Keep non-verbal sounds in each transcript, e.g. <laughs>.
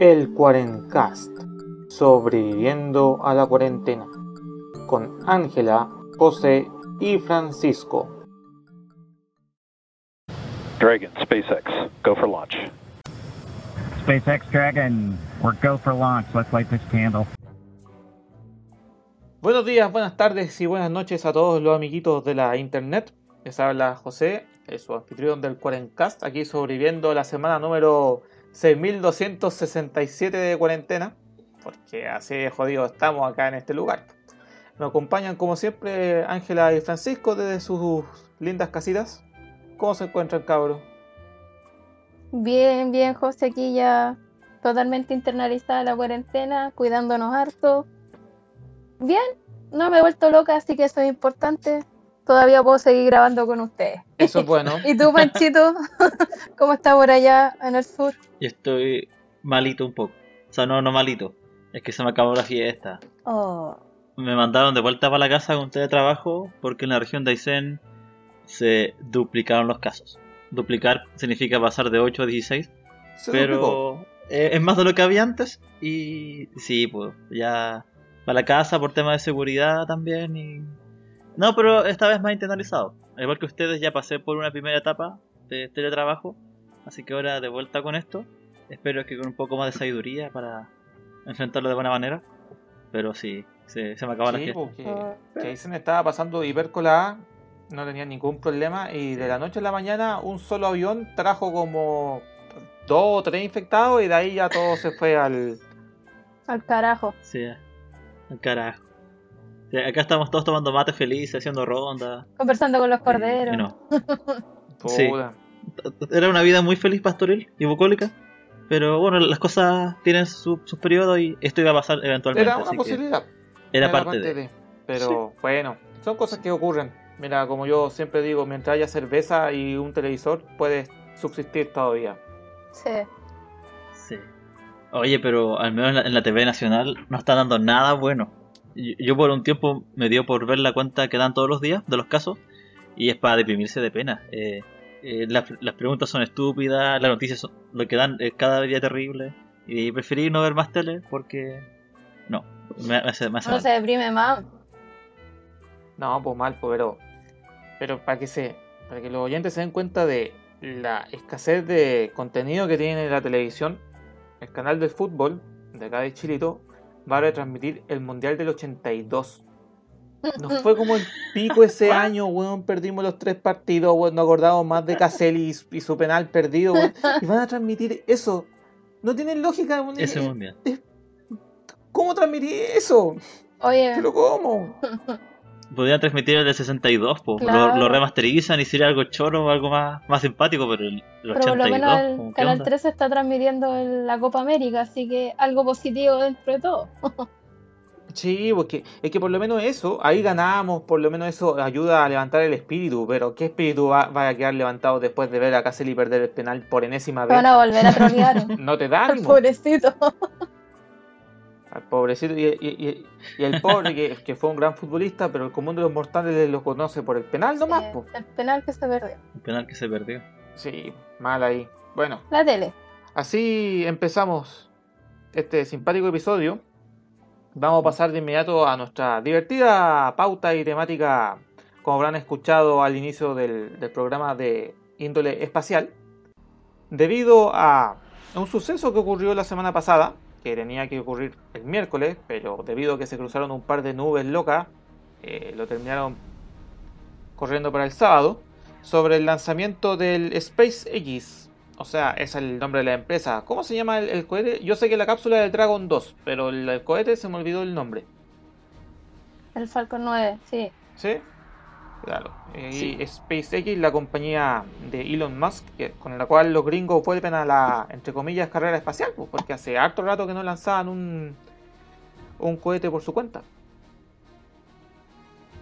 El Cuarencast, sobreviviendo a la cuarentena, con Ángela, José y Francisco. Dragon, SpaceX, go for launch. SpaceX Dragon, we're go for launch. Let's light this candle. Buenos días, buenas tardes y buenas noches a todos los amiguitos de la internet. Les habla José, es su anfitrión del Cuarencast, aquí sobreviviendo la semana número 6267 de cuarentena, porque así de jodido estamos acá en este lugar. Me acompañan como siempre Ángela y Francisco desde sus lindas casitas. ¿Cómo se encuentran, cabros? Bien, bien, José, aquí ya totalmente internalizada la cuarentena, cuidándonos harto. Bien, no me he vuelto loca, así que eso es importante. Todavía puedo seguir grabando con ustedes. Eso es bueno. <laughs> ¿Y tú, Panchito? <laughs> ¿Cómo estás por allá en el sur? Yo estoy malito un poco. O sea, no, no malito. Es que se me acabó la fiesta. Oh, Me mandaron de vuelta para la casa con teletrabajo porque en la región de Aysén se duplicaron los casos. Duplicar significa pasar de 8 a 16, Se duplicó. pero eh, es más de lo que había antes. Y sí, pues ya para la casa por tema de seguridad también. y No, pero esta vez más internalizado. Al igual que ustedes, ya pasé por una primera etapa de teletrabajo. Así que ahora de vuelta con esto. Espero que con un poco más de sabiduría para enfrentarlo de buena manera. Pero sí, se, se me acaba la Sí, fiesta. porque Ah. que ahí se me estaba pasando hipercola, no tenía ningún problema y de la noche a la mañana un solo avión trajo como dos o tres infectados y de ahí ya todo se fue al... al carajo. Sí, al carajo. Acá estamos todos tomando mate felices, haciendo ronda. Conversando con los y- corderos. y no. Sí. Era una vida muy feliz, pastoril y bucólica. Pero bueno, las cosas tienen su- sus periodos y esto iba a pasar eventualmente. Era una así que posibilidad. era parte de. Pero bueno, son cosas que ocurren. Mira, como yo siempre digo, mientras haya cerveza y un televisor, puedes subsistir todavía. Sí. Sí. Oye, pero al menos en la, en la TV nacional no está dando nada bueno. Yo, por un tiempo me dio por ver la cuenta que dan todos los días de los casos y es para deprimirse de pena. Eh, eh, las, las preguntas son estúpidas, las noticias son, lo que dan es cada día terrible y preferí no ver más tele porque no, me, me hace, me hace mal. se deprime más. No, pues mal, pues, pero, pero para que se, para que los oyentes se den cuenta de la escasez de contenido que tiene la televisión, el canal del fútbol de acá de Chilito va a retransmitir el Mundial del 82. Nos fue como el pico ese <laughs> año, weón. Perdimos los tres partidos, weón. Nos acordamos más de Caselli y, y su penal perdido, weón. Y van a transmitir eso. No tiene lógica, weón. Ese mundial. ¿Cómo transmitir eso? Oye, ¿Pero cómo? <laughs> Podrían transmitir el de 62, po. Claro. Lo, lo remasterizan y sería algo choro o algo más, más simpático, pero el, el pero por lo 82, menos el ¿qué Canal onda? 13 está transmitiendo el- la Copa América, así que algo positivo dentro de todo. <laughs> Sí, porque es que por lo menos eso, ahí ganamos, por lo menos eso ayuda a levantar el espíritu, pero ¿qué espíritu va, va a quedar levantado después de ver a Caselli perder el penal por enésima vez? van a volver a trolear. <laughs> No te da ánimo <laughs> Pobrecito. Al pobrecito y, y- y- y el pobre que, que fue un gran futbolista, pero el común de los mortales lo conoce por el penal nomás. Sí, po. el penal que se perdió. El penal que se perdió. Sí, mal ahí. Bueno, La tele. Así empezamos este simpático episodio. Vamos a pasar de inmediato a nuestra divertida pauta y temática, como habrán escuchado al inicio del, del programa de índole espacial. Debido a un suceso que ocurrió la semana pasada, que tenía que ocurrir el miércoles, pero debido a que se cruzaron un par de nubes locas, eh, lo terminaron corriendo para el sábado, sobre el lanzamiento del SpaceX, o sea, es el nombre de la empresa. ¿Cómo se llama el, el cohete? Yo sé que la cápsula es del Dragon 2, pero el, el cohete se me olvidó el nombre. El Falcon 9, sí. ¿Sí? Claro. Y Sí. SpaceX, la compañía de Elon Musk, que- con la cual los gringos vuelven a la, entre comillas, carrera espacial, pues, porque hace harto rato que no lanzaban un, un cohete por su cuenta.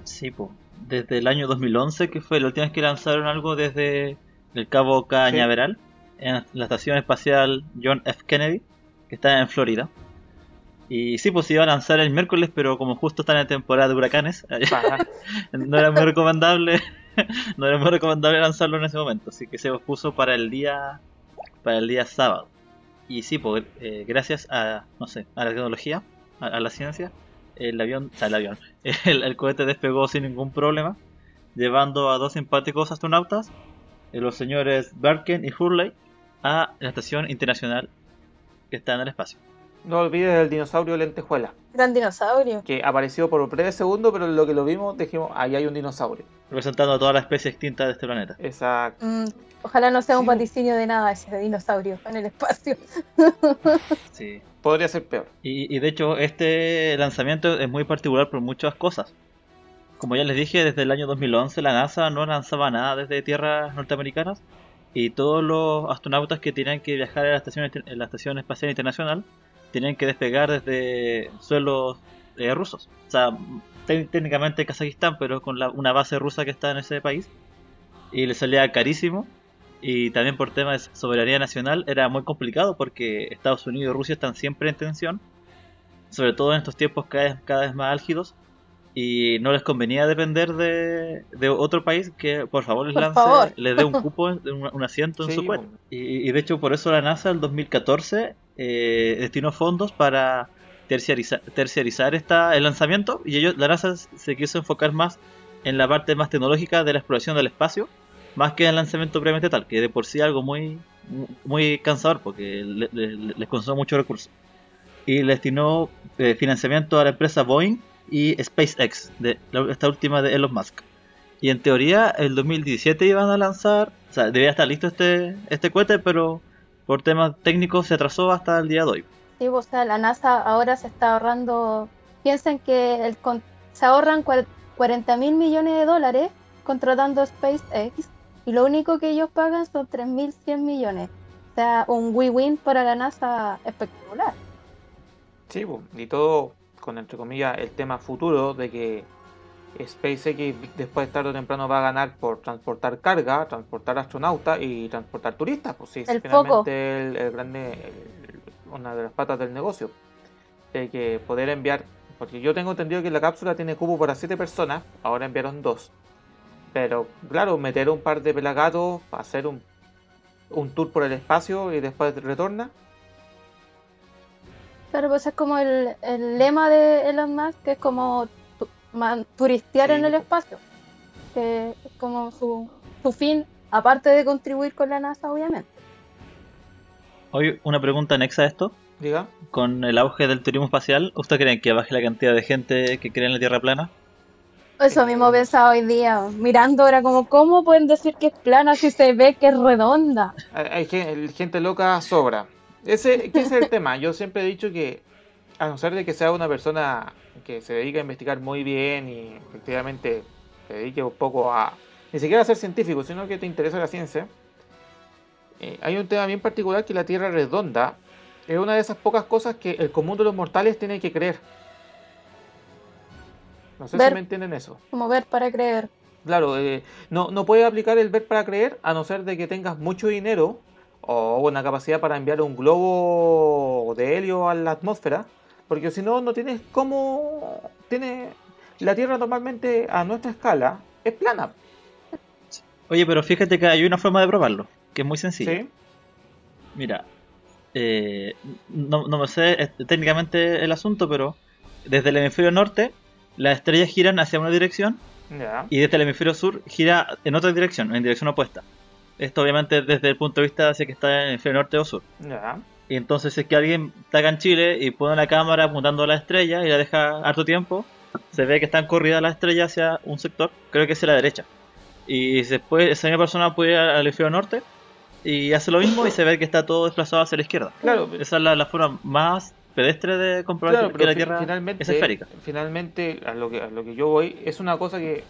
Sí, po. Desde el año 2011, que fue la última vez que lanzaron algo desde el Cabo Cañaveral, en la estación espacial John F. Kennedy, que está en Florida. Y sí, pues se iba a lanzar el miércoles, pero como justo está en temporada de huracanes, <laughs> no era muy recomendable, <laughs> no era muy recomendable lanzarlo en ese momento, así que se pospuso para el día, para el día sábado. y sí, pues, eh, gracias a, no sé, a la tecnología, a, a la ciencia, el avión, o sea, el avión, <laughs> el, el cohete despegó sin ningún problema, llevando a dos simpáticos astronautas, eh, los señores Barken y Hurley, a la estación internacional que está en el espacio. No olvides el dinosaurio lentejuela, Gran dinosaurio. que apareció por breve segundo, pero en lo que lo vimos dijimos, ahí hay un dinosaurio. Representando a toda la especie extinta de este planeta. Exacto. Mm, ojalá no sea un Sí. vaticinio de nada ese dinosaurio en el espacio. <laughs> Sí. Podría ser peor. Y, y de hecho, este lanzamiento es muy particular por muchas cosas. Como ya les dije, desde el año 2011 la NASA no lanzaba nada desde tierras norteamericanas y todos los astronautas que tenían que viajar a la estación, en la estación espacial internacional tenían que despegar desde suelos eh, rusos. O sea, té- técnicamente Kazajistán, pero con la- una base rusa que está en ese país. Y les salía carísimo. Y también por temas de soberanía nacional era muy complicado porque Estados Unidos y Rusia están siempre en tensión. Sobre todo en estos tiempos cada vez, cada vez más álgidos. Y no les convenía depender de, de otro país que por favor les Por lance, favor. les dé un <laughs> cupo, un, un asiento en Sí, su bueno. Y, y de hecho por eso la NASA en 2014 eh, destinó fondos para terciarizar, esta, el lanzamiento y ellos, la NASA se quiso enfocar más en la parte más tecnológica de la exploración del espacio más que en el lanzamiento propiamente tal, que de por sí algo muy muy cansador porque le- le- les consume muchos recursos. Y le destinó eh, financiamiento a la empresa Boeing y SpaceX, la- esta última de Elon Musk. Y en teoría el 2017 iban a lanzar, o sea, debía estar listo este, este cohete, pero por temas técnicos se atrasó hasta el día de hoy. Sí, o sea, la NASA ahora se está ahorrando. Piensen que el con- se ahorran cuar- 40 mil millones de dólares contratando SpaceX y lo único que ellos pagan son 3.100 millones. O sea, un win-win para la NASA espectacular. Sí, y todo con, entre comillas, el tema futuro de que SpaceX después tarde o temprano va a ganar por transportar carga, transportar astronautas y transportar turistas. Pues sí, es El finalmente el, el grande, el- una de las patas del negocio. De que poder enviar, porque yo tengo entendido que la cápsula tiene cubo para 7 personas, ahora enviaron 2. Pero claro, meter un par de pelagatos, hacer un, un tour por el espacio y después retorna. Claro, pues es como el, el lema de Elon Musk, que es como man- turistear Sí. en el espacio. Que es como su, su fin, aparte de contribuir con la NASA, obviamente. Hoy una pregunta anexa a esto. Diga. Con el auge del turismo espacial, ¿usted creen que baje la cantidad de gente que cree en la Tierra plana? Eso mismo pensaba hoy día, mirando ahora como, ¿cómo pueden decir que es plana si se ve que es redonda? Hay, hay gen- gente loca sobra. Ese, que ese es el <laughs> tema. Yo siempre he dicho que, a no ser de que sea una persona que se dedica a investigar muy bien y efectivamente se dedique un poco a. ni siquiera a ser científico, sino que te interesa la ciencia. eh, hay un tema bien particular que la Tierra redonda es una de esas pocas cosas que el común de los mortales tiene que creer. No sé Ver. si me entienden eso. Como ver para creer. Claro, eh, no, no puedes aplicar el ver para creer a no ser de que tengas mucho dinero o una capacidad para enviar un globo de helio a la atmósfera, porque si no, no tienes cómo... Tiene, la Tierra normalmente a nuestra escala es plana, Oye, pero fíjate que hay una forma de probarlo, que es muy sencilla. ¿sí? Mira, eh, no, no me sé eh, técnicamente el asunto, pero desde el hemisferio norte las estrellas giran hacia una dirección Ya. y desde el hemisferio sur gira en otra dirección, en dirección opuesta. Esto obviamente desde el punto de vista hacia que está en el hemisferio norte o sur. Ya. Y entonces si es que alguien está acá en Chile y pone la cámara apuntando a la estrella y la deja harto tiempo, se ve que están corridas las estrellas hacia un sector, creo que es la derecha. Y después esa misma persona puede ir al hemisferio norte y hace lo mismo y se ve que está todo desplazado hacia la izquierda. Claro, Esa es la, la forma más pedestre de comprobar Claro, que pero la Tierra finalmente, es esférica. finalmente a lo, que, a lo que yo voy es una cosa que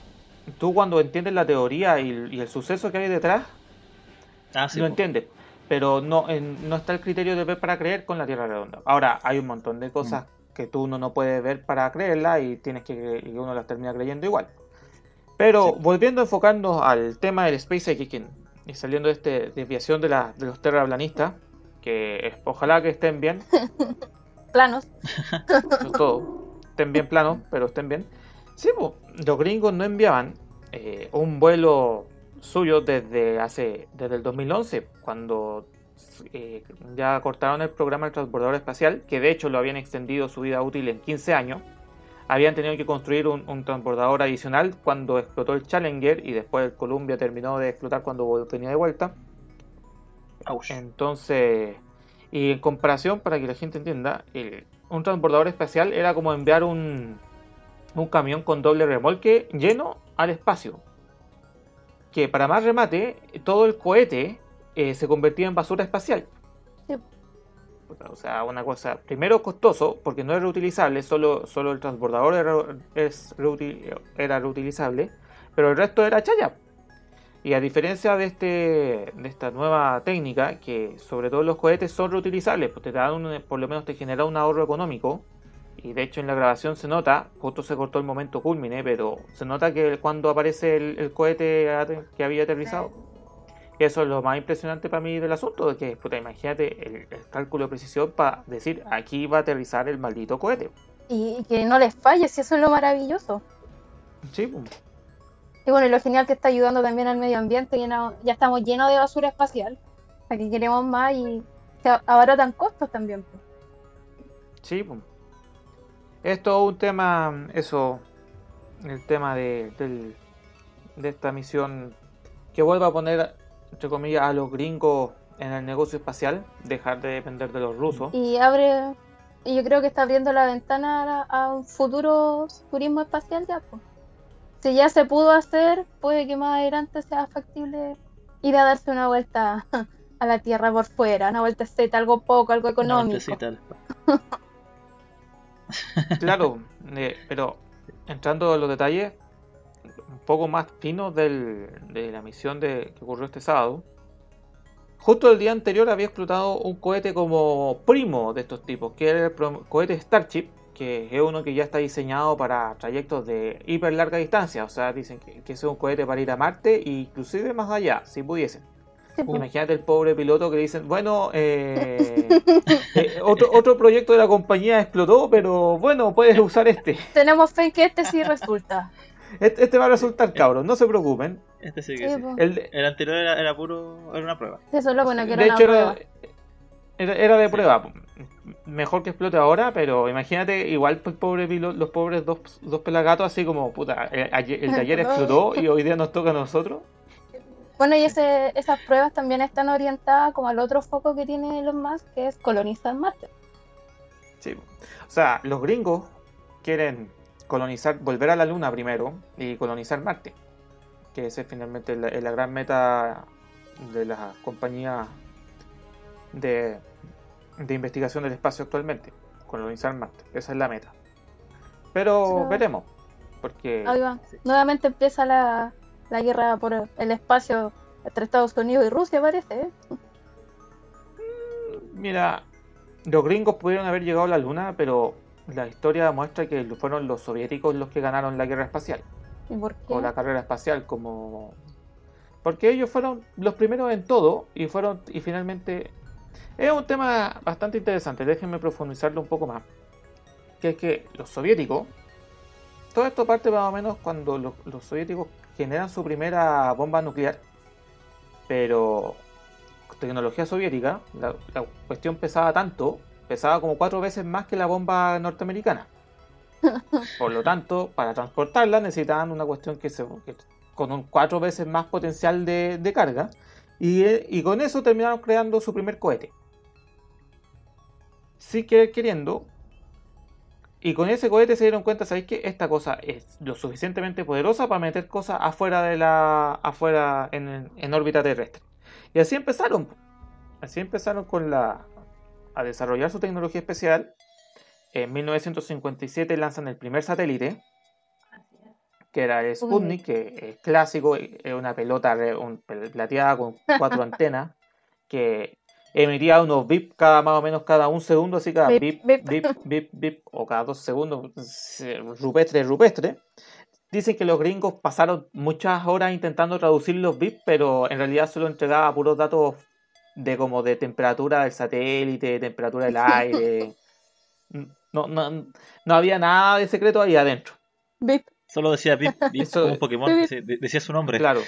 tú cuando entiendes la teoría y, el- y el suceso que hay detrás, Ah, sí, lo po. entiendes. Pero no, en- no está el criterio de ver para creer con la Tierra redonda. Ahora, hay un montón de cosas Mm. que tú no, no puedes ver para creerla y tienes que y uno las termina creyendo igual. Pero Sí. volviendo a enfocarnos al tema del SpaceX que- y saliendo de esta desviación de, la, de los terraplanistas, que es- ojalá que estén bien, <laughs> Planos. eso es todo. Estén bien planos, pero estén bien. Sí, los gringos no enviaban eh, un vuelo suyo desde hace desde el 2011, cuando eh, ya cortaron el programa del transbordador espacial, que de hecho lo habían extendido su vida útil en 15 años. Habían tenido que construir un, un transbordador adicional cuando explotó el Challenger y después el Columbia terminó de explotar cuando venía de vuelta. Entonces, y en comparación, para que la gente entienda, el- un transbordador espacial era como enviar un, un camión con doble remolque lleno al espacio. Que para más remate, todo el cohete eh, se convertía en basura espacial. Sí. O sea, una cosa, primero costoso, porque no es reutilizable, solo, solo el transbordador era, es reutil- era reutilizable, pero el resto era chaya. Y a diferencia de, este, de esta nueva técnica, que sobre todo los cohetes son reutilizables, pues te dan un- por lo menos te genera un ahorro económico. Y de hecho en la grabación se nota, justo se cortó el momento culmine, pero se nota que cuando aparece el, el cohete que había aterrizado, y eso es lo más impresionante para mí del asunto, de que, puta, imagínate el, el cálculo de precisión para decir, aquí va a aterrizar el maldito cohete. Y, y que no les falle, si eso es lo maravilloso. Sí, pues. Y bueno, y lo genial que está ayudando también al medio ambiente, ya estamos llenos de basura espacial. Aquí queremos más y se abaratan costos también. pues. Sí, pues. Esto es un tema, eso, el tema de, del- de esta misión que vuelva a poner, entre comillas, a los gringos en el negocio espacial, dejar de depender de los rusos. Y abre, y yo creo que está abriendo la ventana a, a un futuro turismo espacial ya. Pues. Si ya se pudo hacer, puede que más adelante sea factible ir a darse una vuelta <laughs> a la Tierra por fuera, una vueltecita, algo poco, algo Una económico. al- <laughs> Claro, eh, pero entrando en los detalles un poco más finos del- de la misión de, que ocurrió este sábado, justo el día anterior había explotado un cohete como primo de estos tipos, que era el cohete Starship, que es uno que ya está diseñado para trayectos de hiper larga distancia, o sea, dicen que, que es un cohete para ir a Marte e inclusive más allá, si pudiesen. Sí, pues. Imagínate el pobre piloto que le dicen, bueno, eh, eh, otro, otro proyecto de la compañía explotó, pero bueno, puedes usar este. Tenemos fe en que este sí resulta. Este, este va a resultar cabros, no se preocupen. Este sí que Sí, sí. El, El anterior era, era puro. Era una prueba. Eso es lo bueno que de era hecho, una era, prueba. era, era de prueba. Mejor que explote ahora, pero imagínate, igual pues, pobre pilo- los pobres dos, dos pelagatos, así como, puta, el, ayer- el de ayer <laughs> explotó y hoy día nos toca a nosotros. Bueno, y ese, esas pruebas también están orientadas como al otro foco que tiene Elon Musk, que es colonizar Marte. Sí. O sea, los gringos quieren colonizar, volver a la Luna primero y colonizar Marte. Que esa es finalmente la, la gran meta de las compañías de, de investigación del espacio actualmente. Colonizar Marte. Esa es la meta. Pero veremos. Porque Ahí va. Nuevamente empieza la, la guerra por el espacio entre Estados Unidos y Rusia, parece. ¿eh? Mira, los gringos pudieron haber llegado a la Luna, pero la historia muestra que fueron los soviéticos los que ganaron la guerra espacial. ¿Y por qué? o la carrera espacial como porque ellos fueron los primeros en todo y fueron y finalmente es un tema bastante interesante déjenme profundizarlo un poco más que es que los soviéticos todo esto parte más o menos cuando los, los soviéticos generan su primera bomba nuclear pero tecnología soviética la, la cuestión pesaba tanto pesaba como cuatro veces más que la bomba norteamericana <laughs> por lo tanto, para transportarla necesitaban una cuestión que se, que- con un cuatro veces más potencial de, de carga. Y, y con eso terminaron creando su primer cohete. Sí que queriendo. Y con ese cohete se dieron cuenta, ¿sabéis que esta cosa es lo suficientemente poderosa para meter cosas afuera de la. afuera en, en órbita terrestre? Y así empezaron. Así empezaron con la. a desarrollar su tecnología especial. En 1957 lanzan el primer satélite, que era el Sputnik, que es clásico, es una pelota un- plateada con cuatro <laughs> antenas, que emitía unos bip cada más o menos cada un segundo, así cada Bip, bip, bip. bip, bip, bip, o cada dos segundos, se- rupestre, rupestre. Dicen que los gringos pasaron muchas horas intentando traducir los bits, pero en realidad solo entregaba puros datos de como de temperatura del satélite, temperatura del aire. <laughs> No, no, no había nada de secreto ahí adentro. Bip. Solo decía Eso- como un Pokémon. decía su nombre. Claro.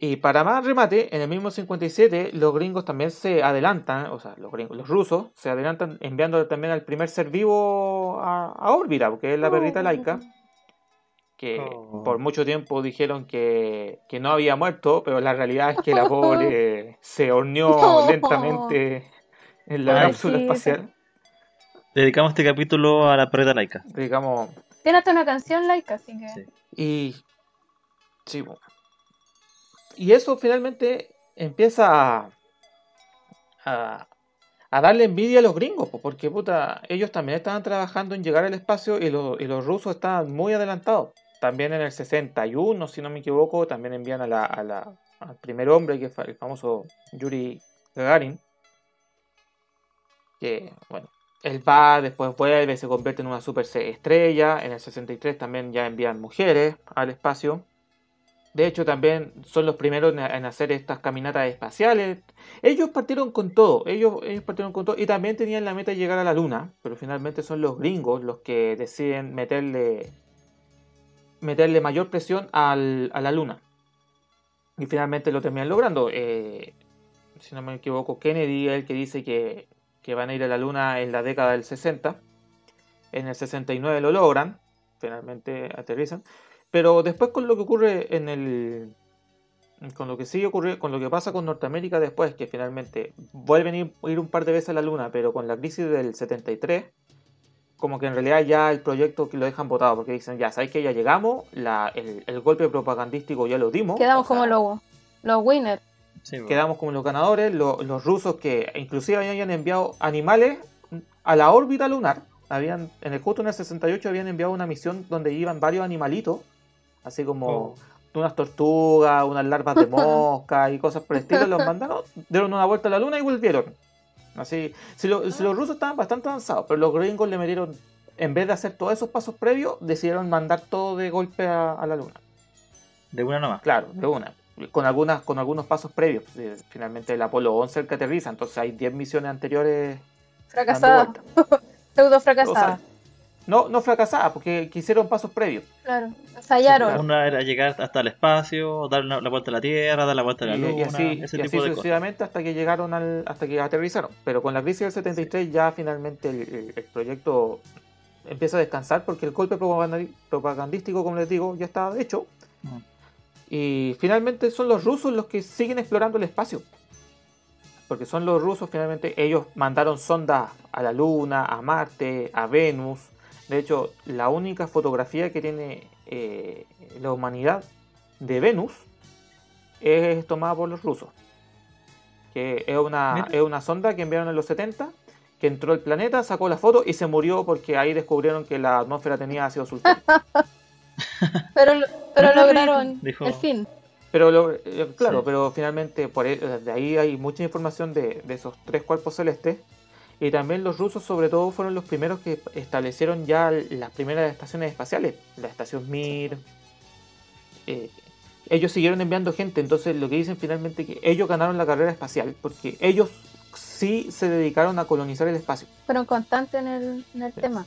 Y para más remate, en el mismo 57 los gringos también se adelantan, o sea, los, gringos, los rusos se adelantan enviando también al primer ser vivo a, a órbita, porque es la perrita laica, que Oh. por mucho tiempo dijeron que, que no había muerto, pero la realidad es que la pobre <laughs> se horneó No. <laughs> lentamente en la cápsula espacial. Dedicamos este capítulo a la perrita laica. Digamos, Tiene hasta una canción like, así que. Sí. Y. Sí, bo. Y eso finalmente empieza a, darle envidia a los gringos, po, porque puta, ellos también estaban trabajando en llegar al espacio y, los- rusos estaban muy adelantados. También en el 61, si no me equivoco, también envían a la, la- al primer hombre, que fue el famoso Yuri Gagarin. Que, bueno, él va, después vuelve, se convierte en una super estrella. En el 63 también ya envían mujeres al espacio. De hecho, también son los primeros en, hacer estas caminatas espaciales. Ellos partieron con todo, ellos, partieron con todo y también tenían la meta de llegar a la luna, pero finalmente son los gringos los que deciden meterle, meterle mayor presión a la luna. Y finalmente lo terminan logrando. Eh, si no me equivoco, Kennedy es el que dice que, que van a ir a la luna en la década del 60. En el 69 lo logran, finalmente aterrizan. Pero después con lo que ocurre en el. Con lo que sigue ocurriendo, con lo que pasa con Norteamérica después, que finalmente vuelven a ir, ir un par de veces a la Luna, pero con la crisis del 73, como que en realidad ya el proyecto que lo dejan votado, porque dicen, ya, ¿sabes que Ya llegamos, la, el, el golpe propagandístico ya lo dimos. Quedamos o sea, como los, los winners. Sí, po. quedamos como los ganadores, lo- los rusos que inclusive habían enviado animales a la órbita lunar, habían en el justo en el 68 habían enviado una misión donde iban varios animalitos, así como Oh. unas tortugas, unas larvas de <laughs> mosca y cosas por el estilo, los mandaron, dieron una vuelta a la luna y volvieron. Así, si, lo- si los rusos estaban bastante avanzados, pero los gringos le metieron, en vez de hacer todos esos pasos previos, decidieron mandar todo de golpe a- a la luna. De una nomás. Claro, de una. Con, algunas, con algunos pasos previos. Finalmente el Apolo 11 el que aterriza, entonces hay 10 misiones anteriores Fracasada. Pseudo <laughs> fracasada. No, no fracasadas, porque quisieron pasos previos. claro. Ensayaron. claro. Una era llegar hasta el espacio, dar una- la vuelta a la Tierra, dar la vuelta a la Y, Luna, y así, ese y así tipo de cosas. sucesivamente hasta que llegaron al, hasta que aterrizaron. Pero con la crisis del 73 ya finalmente el, proyecto empieza a descansar porque el golpe propagandístico, como les digo, ya estaba hecho. Mm. Y finalmente son los rusos los que siguen explorando el espacio. Porque son los rusos, finalmente, ellos mandaron sondas a la Luna, a Marte, a Venus. De hecho, la única fotografía que tiene eh, la humanidad de Venus es tomada por los rusos. Que es una, es una sonda que enviaron en los 70, que entró al planeta, sacó la foto y se murió porque ahí descubrieron que la atmósfera tenía ácido sulfúrico. <laughs> Pero, pero lograron dijo- el fin. Pero lo- eh, claro, Sí. pero finalmente por e- de ahí hay mucha información de, de esos tres cuerpos celestes. Y también los rusos sobre todo fueron los primeros que establecieron ya las primeras estaciones espaciales. La estación Mir. eh, ellos siguieron enviando gente, entonces lo que dicen finalmente que ellos ganaron la carrera espacial porque ellos sí se dedicaron a colonizar el espacio. Fueron constantes en el, en el Sí. tema.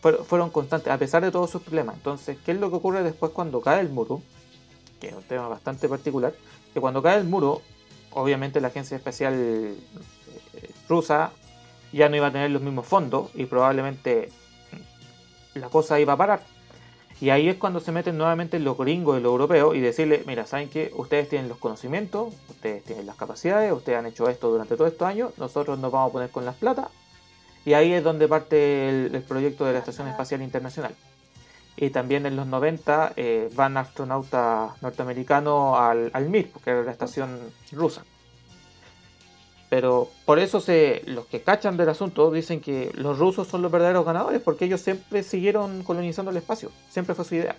fueron, fueron constantes, a pesar de todos sus problemas. Entonces, ¿qué es lo que ocurre después cuando cae el muro? Que es un tema bastante particular. Que cuando cae el muro, obviamente la agencia espacial eh, rusa ya no iba a tener los mismos fondos y probablemente la cosa iba a parar. Y ahí es cuando se meten nuevamente los gringos y los europeos y decirle, mira, ¿saben qué? Ustedes tienen los conocimientos, ustedes tienen las capacidades, ustedes han hecho esto durante todos estos años, nosotros nos vamos a poner con las plata y ahí es donde parte el, el proyecto de la Estación Espacial Internacional. Y también en los 90 eh, van astronautas norteamericanos al, al Mir, que era la estación rusa. Pero por eso se, los que cachan del asunto dicen que los rusos son los verdaderos ganadores, porque ellos siempre siguieron colonizando el espacio, siempre fue su idea.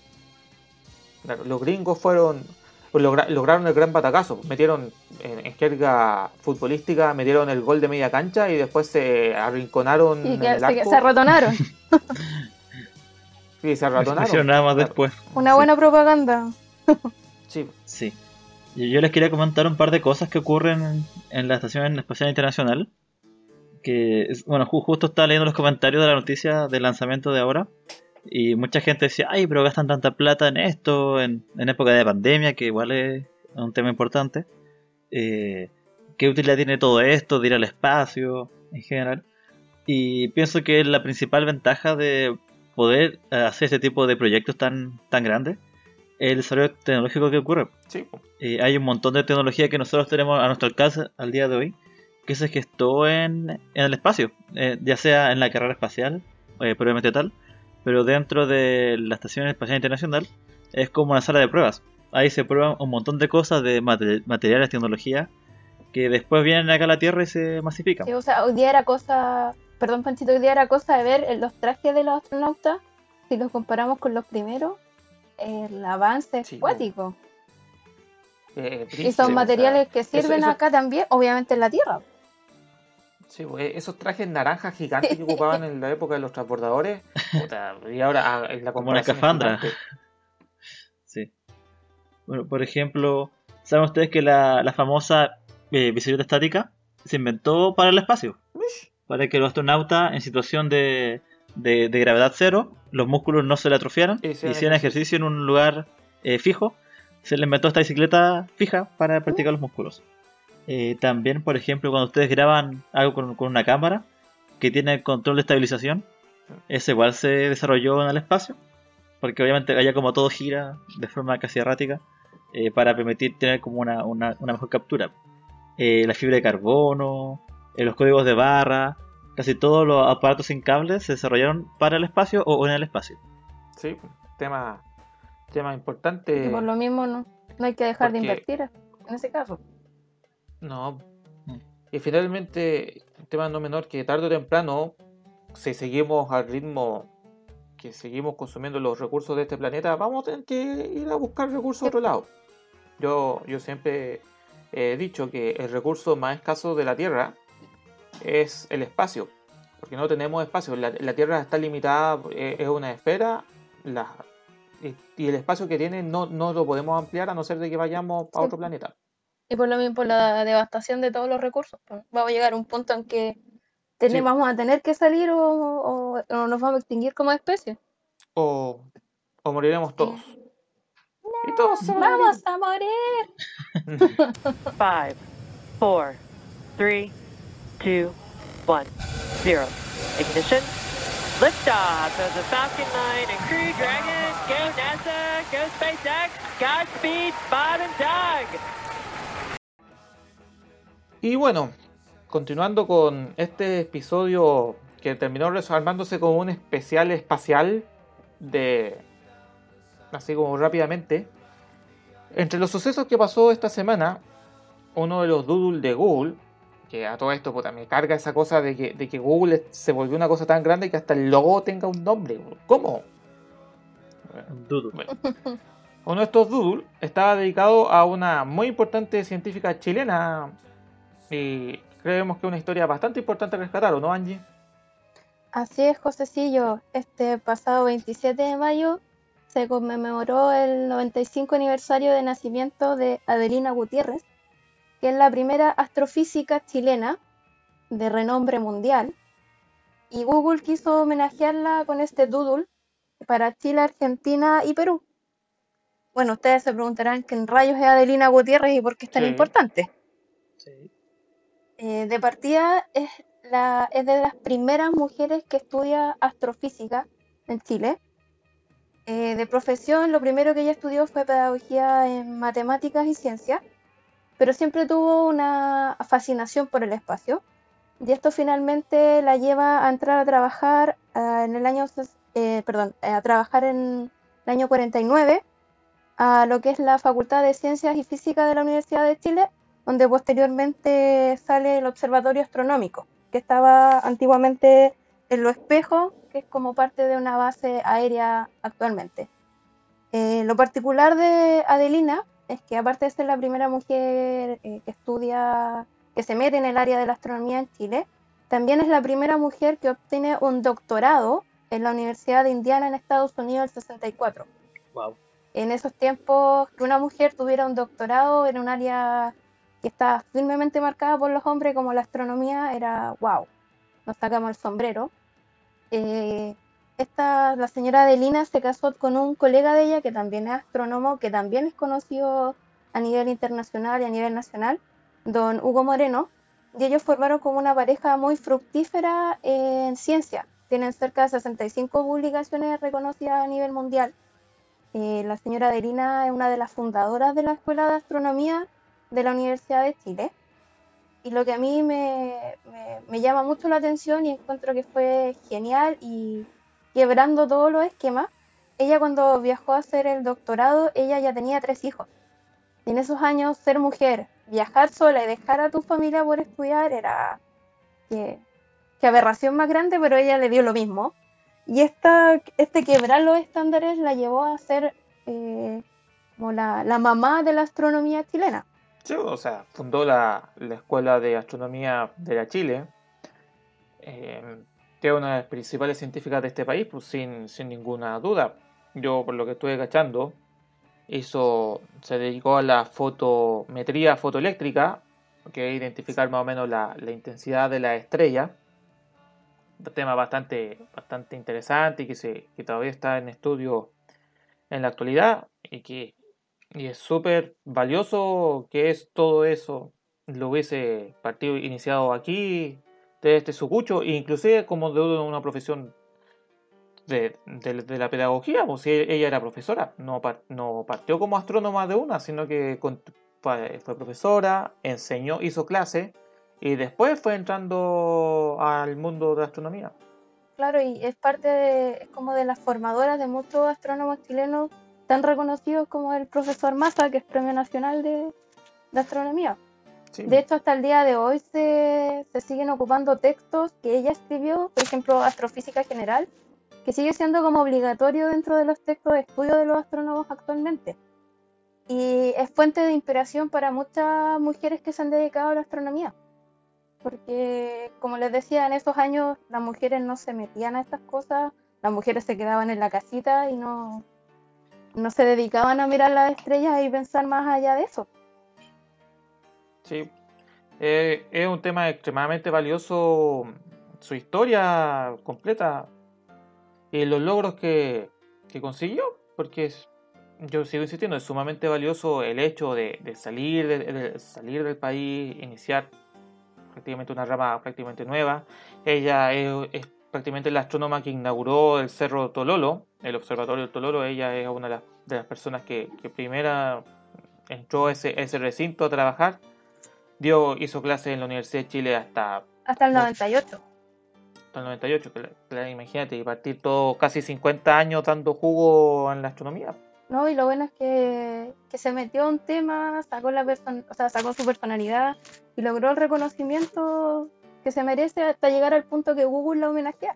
Claro, los gringos fueron logra- lograron el gran batacazo, metieron en, en jerga futbolística, metieron el gol de media cancha y después se arrinconaron Y en que el se, arco. se arratonaron. <laughs> <laughs> Sí, se arratonaron. hicieron nada más Claro, después. Una Sí. buena propaganda. sí. Sí. Yo les quería comentar un par de cosas que ocurren en, la Estación Espacial Internacional. Que, bueno, ju- justo estaba leyendo los comentarios de la noticia del lanzamiento de ahora. Y mucha gente decía, ay, pero gastan tanta plata en esto, en, en época de pandemia, que igual es, un tema importante. Eh, ¿Qué utilidad tiene todo esto de ir al espacio en general? Y pienso que la principal ventaja de poder eh, hacer este tipo de proyectos tan, tan grandes es el desarrollo tecnológico que ocurre. Sí. Eh, hay un montón de tecnología que nosotros tenemos a nuestro alcance al día de hoy que se gestó en, en el espacio, eh, ya sea en la carrera espacial, eh, probablemente tal, pero dentro de la Estación Espacial Internacional es como una sala de pruebas. Ahí se prueban un montón de cosas de mate- materiales, tecnología, que después vienen acá a la Tierra y se masifican. Sí, o sea, hoy día era cosa, perdón Panchito, hoy día era cosa de ver los trajes de los astronautas, si los comparamos con los primeros, el avance es Sí, cuático. Eh, Y o son sea, materiales que sirven eso- acá también, obviamente en la Tierra. Sí, pues, esos trajes naranjas gigantes que ocupaban en la época de los transbordadores, <laughs> puta, y ahora ah, en la Como es escafandra. Sí. Bueno, por ejemplo, ¿saben ustedes que la, la famosa eh, bicicleta estática se inventó para el espacio? Para que los astronautas en situación de, de- de gravedad cero, los músculos no se le atrofiaran, Y hicieran hicieran ejercicio en un lugar eh, fijo, se le inventó esta bicicleta fija para practicar los músculos. Eh, también, por ejemplo, cuando ustedes graban algo con, con una cámara que tiene control de estabilización, ese igual se desarrolló en el espacio, porque obviamente allá como todo gira de forma casi errática, eh, para permitir tener como una, una- una mejor captura. Eh, la fibra de carbono, eh, los códigos de barra, casi todos los aparatos sin cables se desarrollaron para el espacio o en el espacio. Sí, tema, tema importante. Y por lo mismo no, no hay que dejar de invertir en ese caso. No. Mm. Y finalmente, un tema no menor que tarde o temprano, si seguimos al ritmo que seguimos consumiendo los recursos de este planeta, vamos a tener que ir a buscar recursos a otro lado. Yo, yo siempre he dicho que el recurso más escaso de la Tierra es el espacio, porque no tenemos espacio. La, la Tierra está limitada, eh, es una esfera, la- y, el espacio que tiene no, no lo podemos ampliar a no ser de que vayamos a Sí. otro planeta. Y por lo mismo, por la devastación de todos los recursos. pues, Vamos a llegar a un punto en que tenemos, vamos a tener que salir o, o- o nos vamos a extinguir como especie. o, o moriremos todos. Y todos se. ¡Vamos a morir! <laughs> <laughs> Five, four, three, two, one, zero. Ignition. Liftoff of the Falcon 9 and Crew Dragon. Go NASA. Go SpaceX. Godspeed, Bob and Doug. Y bueno, continuando con este episodio que terminó armándose como un especial espacial de... Así como rápidamente. Entre los sucesos que pasó esta semana, uno de los doodles de Google, que a todo esto puta, me carga esa cosa de que, de que Google se volvió una cosa tan grande que hasta el logo tenga un nombre. ¿Cómo? Dudo. Bueno, uno de estos doodles estaba dedicado a una muy importante científica chilena y creemos que es una historia bastante importante a rescatar, ¿o no, Angie? Así es, Josecillo. Este pasado 27 de mayo se conmemoró el 95 aniversario de nacimiento de Adelina Gutiérrez, que es la primera astrofísica chilena de renombre mundial. Y Google quiso homenajearla con este doodle para Chile, Argentina y Perú. Bueno, ustedes se preguntarán quién rayos es Adelina Gutiérrez y por qué es tan Sí. importante. Sí. Eh, de partida es, la, es de las primeras mujeres que estudia astrofísica en Chile. Eh, de profesión, lo primero que ella estudió fue pedagogía en matemáticas y ciencias, pero siempre tuvo una fascinación por el espacio. Y esto finalmente la lleva a entrar a trabajar ah, en el año, eh, perdón, eh, a trabajar en el año 49 a lo que es la Facultad de Ciencias y Física de la Universidad de Chile, donde posteriormente sale el Observatorio Astronómico, que estaba antiguamente en Los Espejos, que es como parte de una base aérea actualmente. Eh, lo particular de Adelina es que aparte de ser la primera mujer eh, que estudia, que se mete en el área de la astronomía en Chile, también es la primera mujer que obtiene un doctorado en la Universidad de Indiana en Estados Unidos el 64 Wow. en esos tiempos que una mujer tuviera un doctorado en un área que estaba firmemente marcada por los hombres como la astronomía era wow, nos sacamos el sombrero. Eh, esta, la señora Adelina se casó con un colega de ella que también es astrónomo, que también es conocido a nivel internacional y a nivel nacional, don Hugo Moreno, y ellos formaron como una pareja muy fructífera en ciencia. Tienen cerca de 65 publicaciones reconocidas a nivel mundial. Eh, la señora Adelina es una de las fundadoras de la Escuela de Astronomía de la Universidad de Chile. Y lo que a mí me, me- me llama mucho la atención y encuentro que fue genial y quebrando todos los esquemas, ella cuando viajó a hacer el doctorado, ella ya tenía tres hijos. Y en esos años ser mujer, viajar sola y dejar a tu familia por estudiar era que, que aberración más grande, pero ella le dio lo mismo. Y esta, este quebrar los estándares la llevó a ser eh, como la, la mamá de la astronomía chilena. Sí, o sea, fundó la, la Escuela de Astronomía de Chile, eh, que es una de las principales científicas de este país, pues sin, sin ninguna duda. Yo, por lo que estuve cachando, hizo, se dedicó a la fotometría fotoeléctrica, que es identificar más o menos la, la intensidad de la estrella. Un tema bastante, bastante interesante y que, se, que todavía está en estudio en la actualidad y que y es súper valioso que es todo eso lo hubiese partido iniciado aquí de este sucucho, inclusive como de una profesión de, de- la pedagogía, pues ella era profesora, no, no partió como astrónoma de una, sino que fue, profesora, enseñó, hizo clase y después fue entrando al mundo de astronomía. Claro, y es parte de, como de las formadoras de muchos astrónomos chilenos tan reconocidos como el profesor Massa, que es Premio Nacional de Astronomía. De hecho, hasta el día de hoy se, se siguen ocupando textos que ella escribió, por ejemplo, Astrofísica General, que sigue siendo como obligatorio dentro de los textos de estudio de los astrónomos actualmente. Y es fuente de inspiración para muchas mujeres que se han dedicado a la astronomía. Porque, como les decía, en esos años las mujeres no se metían a estas cosas, las mujeres se quedaban en la casita y no, no se dedicaban a mirar las estrellas y pensar más allá de eso. Sí, Eh, es un tema extremadamente valioso, su historia completa y los logros que, que consiguió, porque es- yo sigo insistiendo, es sumamente valioso el hecho de, de salir, de, de salir del país, iniciar prácticamente una rama prácticamente nueva. Ella es, es prácticamente la astrónoma que inauguró el Cerro Tololo, el Observatorio Tololo. Ella es una de las, de las personas que, que primera entró a ese, a ese recinto a trabajar. Dio, hizo clases en la Universidad de Chile hasta, Hasta el Mucho. 98. hasta el 98. que que imagínate, y partir todo casi 50 años dando jugo en la astronomía. No, y lo bueno es que, que se metió un tema, sacó la o sea, sacó su personalidad y logró el reconocimiento que se merece hasta llegar al punto que Google la homenajea.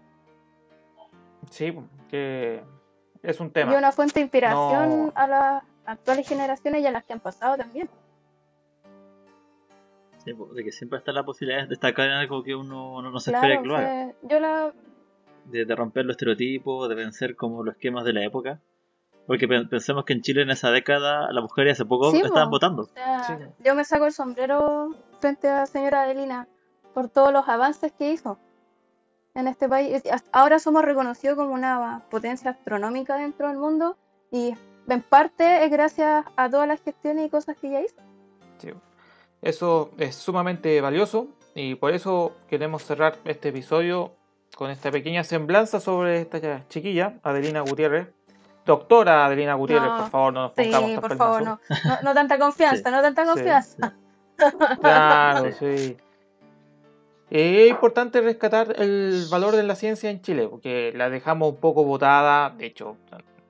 Sí, que es un Y tema. una fuente de inspiración No. a las actuales generaciones y a las que han pasado también. Sí, de que siempre está la posibilidad de destacar en algo que uno no, no se Claro, espera que lo haga. yo la, De, de romper los estereotipos, de vencer como los esquemas de la época. Porque pe- pensemos que en Chile en esa década las mujeres hace poco Sí, estaban votando. o sea, Sí. yo me saco el sombrero frente a la señora Adelina por todos los avances que hizo en este país. Ahora somos reconocidos como una potencia astronómica dentro del mundo y en parte es gracias a todas las gestiones y cosas que ella hizo. Sí. Eso es sumamente valioso y por eso queremos cerrar este episodio con esta pequeña semblanza sobre esta chiquilla, Adelina Gutiérrez. Doctora Adelina Gutiérrez, No, por favor, no nos Sí, pongamos tan por favor, no, no, no tanta confianza, no tanta Sí, confianza. Claro, <laughs> sí. Es importante rescatar el valor de la ciencia en Chile, porque la dejamos un poco botada. De hecho,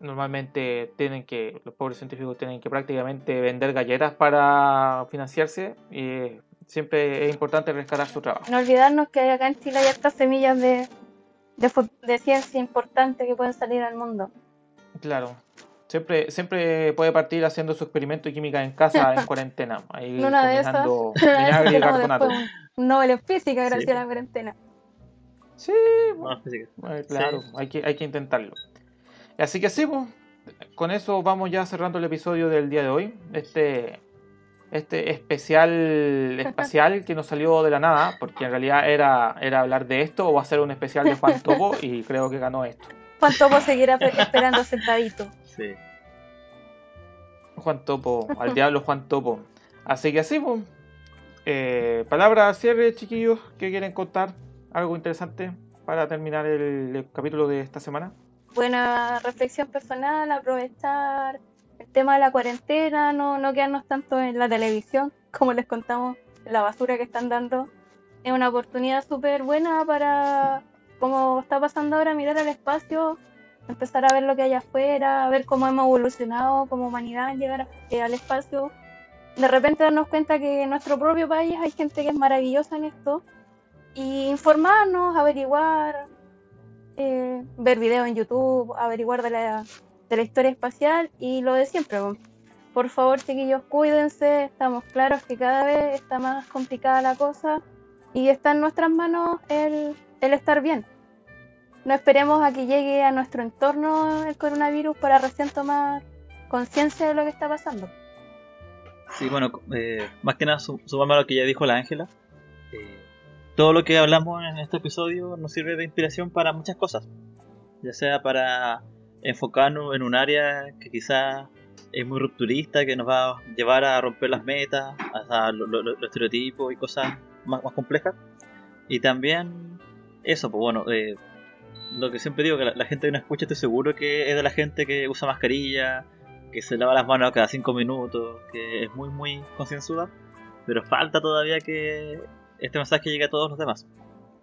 normalmente tienen que, los pobres científicos tienen que prácticamente vender galletas para financiarse. Y siempre es importante rescatar su trabajo. No olvidarnos que acá en Chile hay estas semillas de, de, ciencia importante que pueden salir al mundo. Claro. Siempre, siempre puede partir haciendo su experimento de química en casa en <laughs> cuarentena. Ahí una de esas, combinando en una de esas vinagre y carbonato. un, Nobel en física gracias Sí. a la cuarentena. Sí, claro, hay, que, hay que intentarlo. Así que sí, pues, con eso vamos ya cerrando el episodio del día de hoy. Este, este especial espacial que nos salió de la nada, porque en realidad era, era hablar de esto o hacer un especial de Juan Topo y creo que ganó esto. ¿Cuánto puedo seguir ap- esperando sentadito? Sí. Juan Topo, al diablo Juan Topo. Así que así, pues. Eh, palabra al cierre, chiquillos, ¿qué quieren contar? ¿Algo interesante para terminar el, el capítulo de esta semana? Buena reflexión personal, aprovechar el tema de la cuarentena, no, no quedarnos tanto en la televisión, <laughs> como les contamos, la basura que están dando. Es una oportunidad súper buena para, como está pasando ahora, mirar al espacio, empezar a ver lo que hay afuera, ver cómo hemos evolucionado como humanidad en llegar a- eh, al espacio. De repente darnos cuenta que en nuestro propio país hay gente que es maravillosa en esto. Y informarnos, averiguar, eh, ver videos en YouTube, averiguar de la, de la historia espacial y lo de siempre. po. Por favor, chiquillos, cuídense. Estamos claros que cada vez está más complicada la cosa y está en nuestras manos el, el estar bien. No esperemos a que llegue a nuestro entorno el coronavirus para recién tomar conciencia de lo que está pasando. Sí, bueno, eh, más que nada su- sumando a lo que ya dijo la Ángela. eh, todo lo que hablamos en este episodio nos sirve de inspiración para muchas cosas. Ya sea para enfocarnos en un área que quizá es muy rupturista, que nos va a llevar a romper las metas, a lo- lo- lo- los estereotipos y cosas más, complejas. Y también eso, pues bueno, eh, lo que siempre digo, que la, la gente que nos escucha estoy seguro que es de la gente que usa mascarilla, que se lava las manos cada 5 minutos, que es muy, muy concienzuda, pero falta todavía que este mensaje llegue a todos los demás.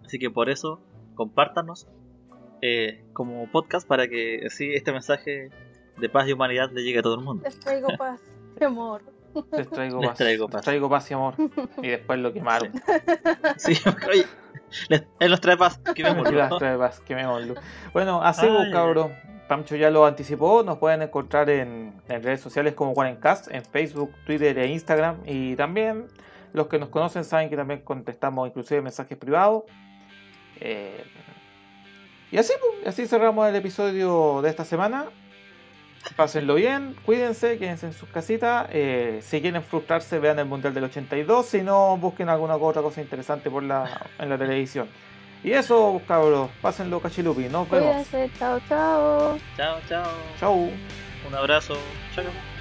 Así que por eso, compártanos eh, como podcast para que así este mensaje de paz y humanidad le llegue a todo el mundo. Les traigo <laughs> paz y amor. Les traigo Les paz. traigo Les paz. traigo paz y amor. Y después lo quemaron. Sí, oye, les- él nos trae paz, que. Sí, las trae paz. Bueno, así, cabros. Pancho ya lo anticipó. Nos pueden encontrar en, en redes sociales como Cast, en Facebook, Twitter e Instagram. Y también los que nos conocen saben que también contestamos inclusive mensajes privados. Eh, y así, pues, así cerramos el episodio de esta semana. Pásenlo bien, cuídense, quédense en sus casitas. Eh, si quieren frustrarse, vean el Mundial del 82. Si no, busquen alguna otra cosa interesante por la, en la televisión. Y eso, cabros, pásenlo cachilupi. Nos vemos. Cuídense, chao, chao. Chao, chao. Chau. Un abrazo. Chao.